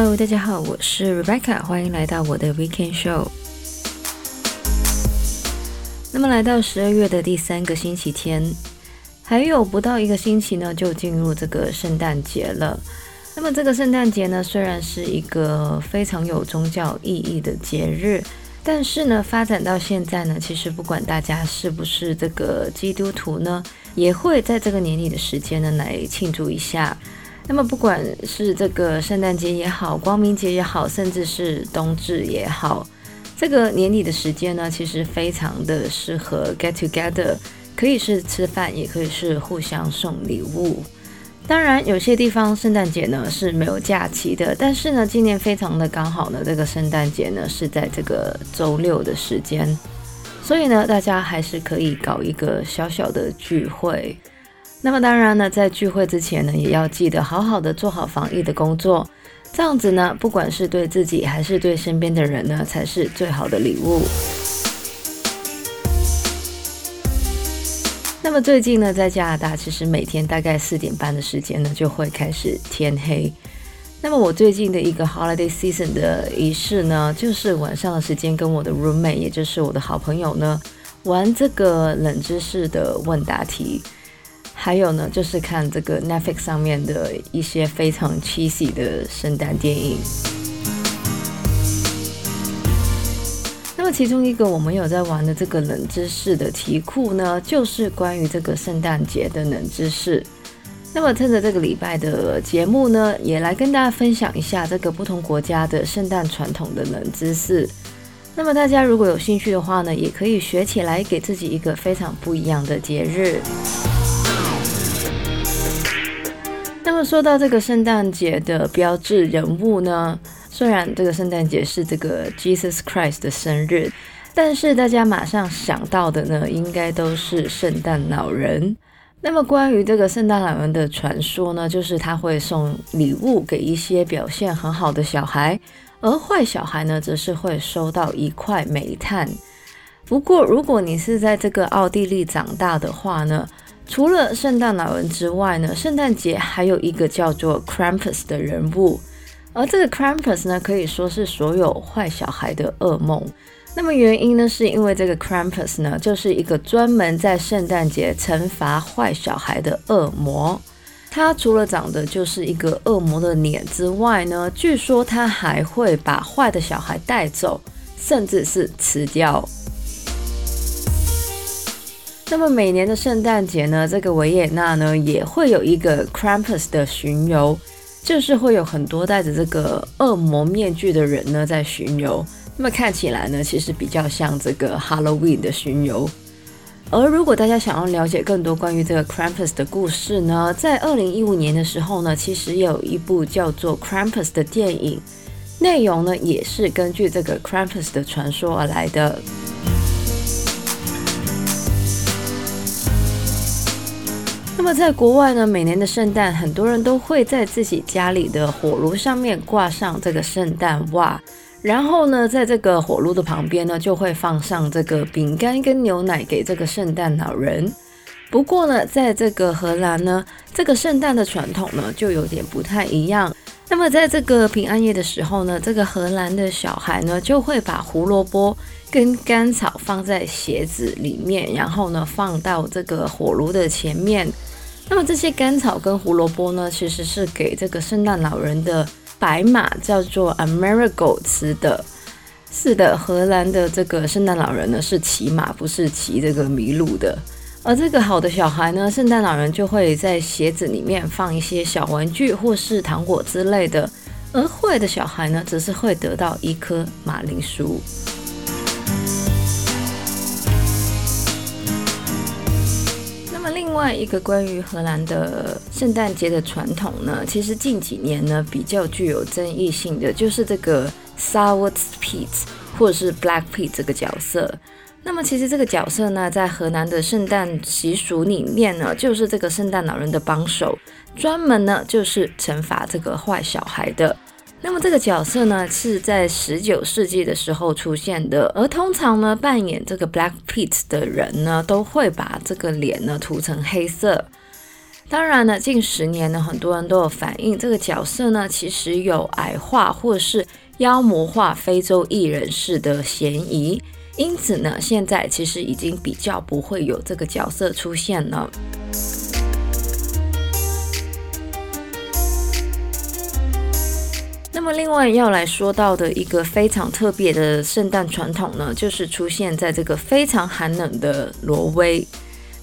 Hello，大家好，我是 Rebecca，欢迎来到我的 Weekend Show。那么来到十二月的第三个星期天，还有不到一个星期呢，就进入这个圣诞节了。那么这个圣诞节呢，虽然是一个非常有宗教意义的节日，但是呢，发展到现在呢，其实不管大家是不是这个基督徒呢，也会在这个年底的时间呢来庆祝一下。那么不管是这个圣诞节也好，光明节也好，甚至是冬至也好，这个年底的时间呢，其实非常的适合 get together，可以是吃饭，也可以是互相送礼物。当然，有些地方圣诞节呢是没有假期的，但是呢，今年非常的刚好呢，这个圣诞节呢是在这个周六的时间，所以呢，大家还是可以搞一个小小的聚会。那么当然呢，在聚会之前呢，也要记得好好的做好防疫的工作，这样子呢，不管是对自己还是对身边的人呢，才是最好的礼物。那么最近呢，在加拿大，其实每天大概四点半的时间呢，就会开始天黑。那么我最近的一个 holiday season 的仪式呢，就是晚上的时间跟我的 roommate，也就是我的好朋友呢，玩这个冷知识的问答题，还有呢，就是看这个 Netflix 上面的一些非常 cheesy 的圣诞电影。那么其中一个我们有在玩的这个冷知识的题库呢，就是关于这个圣诞节的冷知识。那么趁着这个礼拜的节目呢，也来跟大家分享一下这个不同国家的圣诞传统的冷知识。那么大家如果有兴趣的话呢，也可以学起来，给自己一个非常不一样的节日。那么说到这个圣诞节的标志人物呢，虽然这个圣诞节是这个 Jesus Christ 的生日，但是大家马上想到的呢，应该都是圣诞老人。那么关于这个圣诞老人的传说呢，就是他会送礼物给一些表现很好的小孩，而坏小孩呢，则是会收到一块煤炭。不过，如果你是在这个奥地利长大的话呢，除了圣诞老人之外呢，圣诞节还有一个叫做 Krampus 的人物。而这个 Krampus 呢，可以说是所有坏小孩的噩梦。那么原因呢，是因为这个 Krampus 呢，就是一个专门在圣诞节惩罚坏小孩的恶魔。他除了长得就是一个恶魔的脸之外呢，据说他还会把坏的小孩带走，甚至是吃掉。那么每年的圣诞节呢，这个维也纳呢，也会有一个 Krampus 的巡游。就是会有很多戴着这个恶魔面具的人呢在巡游，那么看起来呢，其实比较像这个 Halloween 的巡游。而如果大家想要了解更多关于这个 Krampus 的故事呢，在二零一五年的时候呢，其实有一部叫做 Krampus 的电影，内容呢也是根据这个 Krampus 的传说而来的。那么在国外呢，每年的圣诞，很多人都会在自己家里的火炉上面挂上这个圣诞袜，然后呢，在这个火炉的旁边呢，就会放上这个饼干跟牛奶给这个圣诞老人。不过呢，在这个荷兰呢，这个圣诞的传统呢，就有点不太一样。那么在这个平安夜的时候呢，这个荷兰的小孩呢，就会把胡萝卜跟甘草放在鞋子里面，然后呢，放到这个火炉的前面。那么这些甘草跟胡萝卜呢，其实是给这个圣诞老人的白马叫做 Amerigo 吃的。是的，荷兰的这个圣诞老人呢，是骑马，不是骑这个麋鹿的。而这个好的小孩呢，圣诞老人就会在鞋子里面放一些小玩具或是糖果之类的，而坏的小孩呢，则是会得到一颗马铃薯。另外一个关于荷兰的圣诞节的传统呢，其实近几年呢比较具有争议性的就是这个 Zwarte Piet 或者是 Black Pete 这个角色。那么其实这个角色呢，在荷兰的圣诞习俗里面呢，就是这个圣诞老人的帮手，专门呢就是惩罚这个坏小孩的。那么这个角色呢，是在十九世纪的时候出现的，而通常呢，扮演这个 Black Pete 的人呢，都会把这个脸呢涂成黑色。当然呢，近十年呢，很多人都有反映这个角色呢，其实有矮化或是妖魔化非洲裔人士的嫌疑。因此呢，现在其实已经比较不会有这个角色出现了。么，另外要来说到的一个非常特别的圣诞传统呢，就是出现在这个非常寒冷的挪威。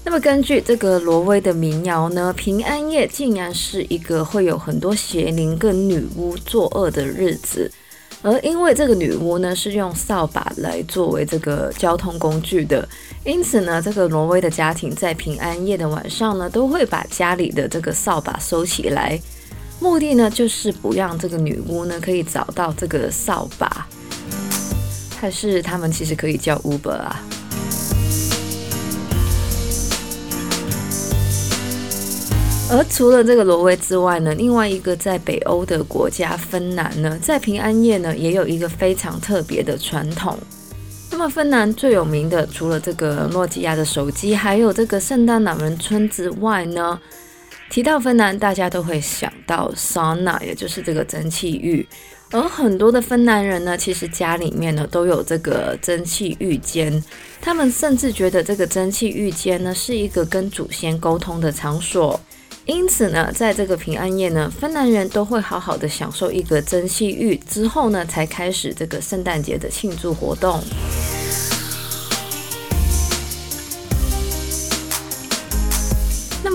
那么根据这个挪威的民谣呢，平安夜竟然是一个会有很多邪灵跟女巫作恶的日子，而因为这个女巫呢是用扫把来作为这个交通工具的，因此呢，这个挪威的家庭在平安夜的晚上呢，都会把家里的这个扫把收起来，目的呢就是不让这个女巫呢可以找到这个扫把，还是他们其实可以叫 Uber 啊？而除了这个挪威之外呢，另外一个在北欧的国家芬兰呢，在平安夜呢也有一个非常特别的传统。那么芬兰最有名的，除了这个诺基亚的手机，还有这个圣诞老人村之外呢，提到芬兰，大家都会想到 sauna，也就是这个蒸汽浴。而很多的芬兰人呢，其实家里面呢都有这个蒸汽浴间，他们甚至觉得这个蒸汽浴间呢是一个跟祖先沟通的场所。因此呢，在这个平安夜呢，芬兰人都会好好的享受一个蒸汽浴之后呢，才开始这个圣诞节的庆祝活动。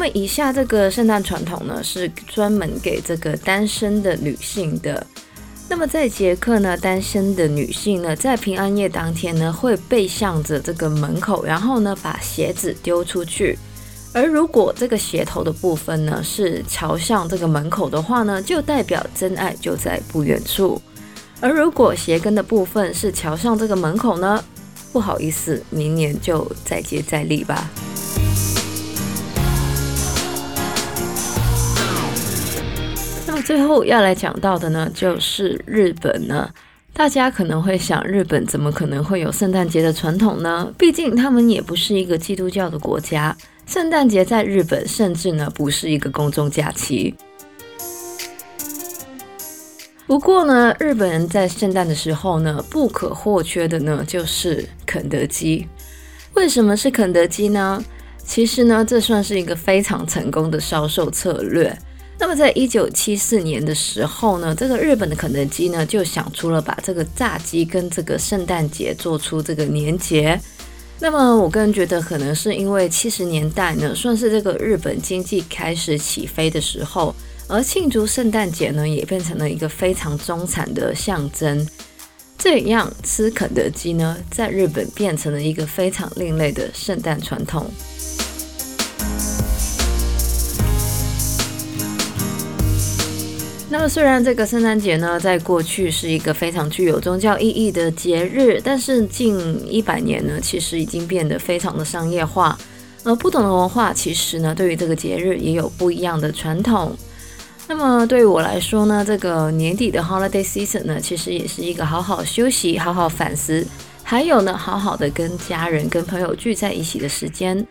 么以下这个圣诞传统呢，是专门给这个单身的女性的。那么在捷克呢，单身的女性呢，在平安夜当天呢，会背向着这个门口，然后呢，把鞋子丢出去。而如果这个鞋头的部分呢，是朝向这个门口的话呢，就代表真爱就在不远处；而如果鞋跟的部分是朝向这个门口呢，不好意思，明年就再接再厉吧。最后要来讲到的呢，就是日本呢。大家可能会想，日本怎么可能会有圣诞节的传统呢？毕竟他们也不是一个基督教的国家。圣诞节在日本甚至呢不是一个公众假期。不过呢，日本人在圣诞的时候呢，不可或缺的呢就是肯德基。为什么是肯德基呢？其实呢，这算是一个非常成功的销售策略。那么在一九七四年的时候呢，这个日本的肯德基呢就想出了把这个炸鸡跟这个圣诞节做出这个连结。那么，我个人觉得，可能是因为七十年代呢，算是这个日本经济开始起飞的时候，而庆祝圣诞节呢，也变成了一个非常中产的象征。这样吃肯德基呢，在日本变成了一个非常另类的圣诞传统。那么，虽然这个圣诞节呢，在过去是一个非常具有宗教意义的节日，但是近一百年呢，其实已经变得非常的商业化。而不同的文化，其实呢，对于这个节日也有不一样的传统。那么，对于我来说呢，这个年底的 Holiday Season 呢，其实也是一个好好休息、好好反思，还有呢，好好的跟家人、跟朋友聚在一起的时间。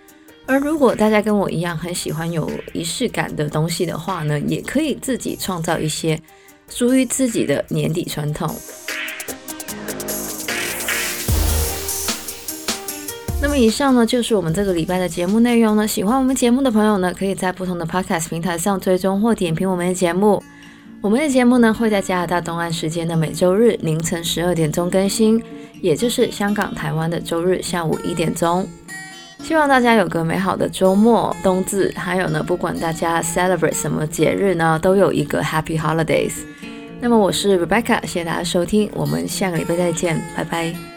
而如果大家跟我一样很喜欢有仪式感的东西的话呢，也可以自己创造一些属于自己的年底传统。那么以上呢，就是我们这个礼拜的节目内容呢。喜欢我们节目的朋友呢，可以在不同的 Podcast 平台上追踪或点评我们的节目。我们的节目呢，会在加拿大东岸时间的每周日凌晨十二点钟更新，也就是香港、台湾的周日下午一点钟。希望大家有个美好的周末、冬至，还有呢，不管大家 celebrate 什么节日呢，都有一个 Happy Holidays。那么我是 Rebecca，谢谢大家收听，我们下个礼拜再见，拜拜。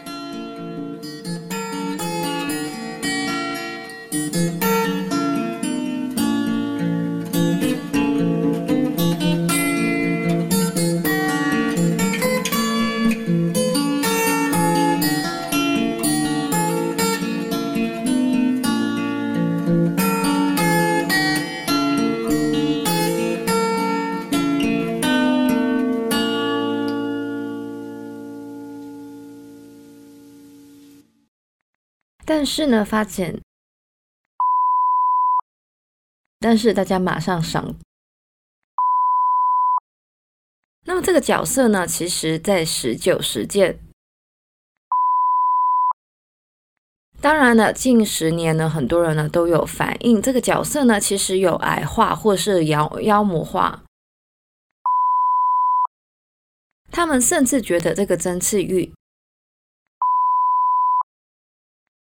但是呢，发现。但是大家马上赏。那么这个角色呢，其实在十九世纪。当然了，近十年呢，很多人呢都有反映这个角色呢，其实有矮化或是妖妖魔化。他们甚至觉得这个曾赐玉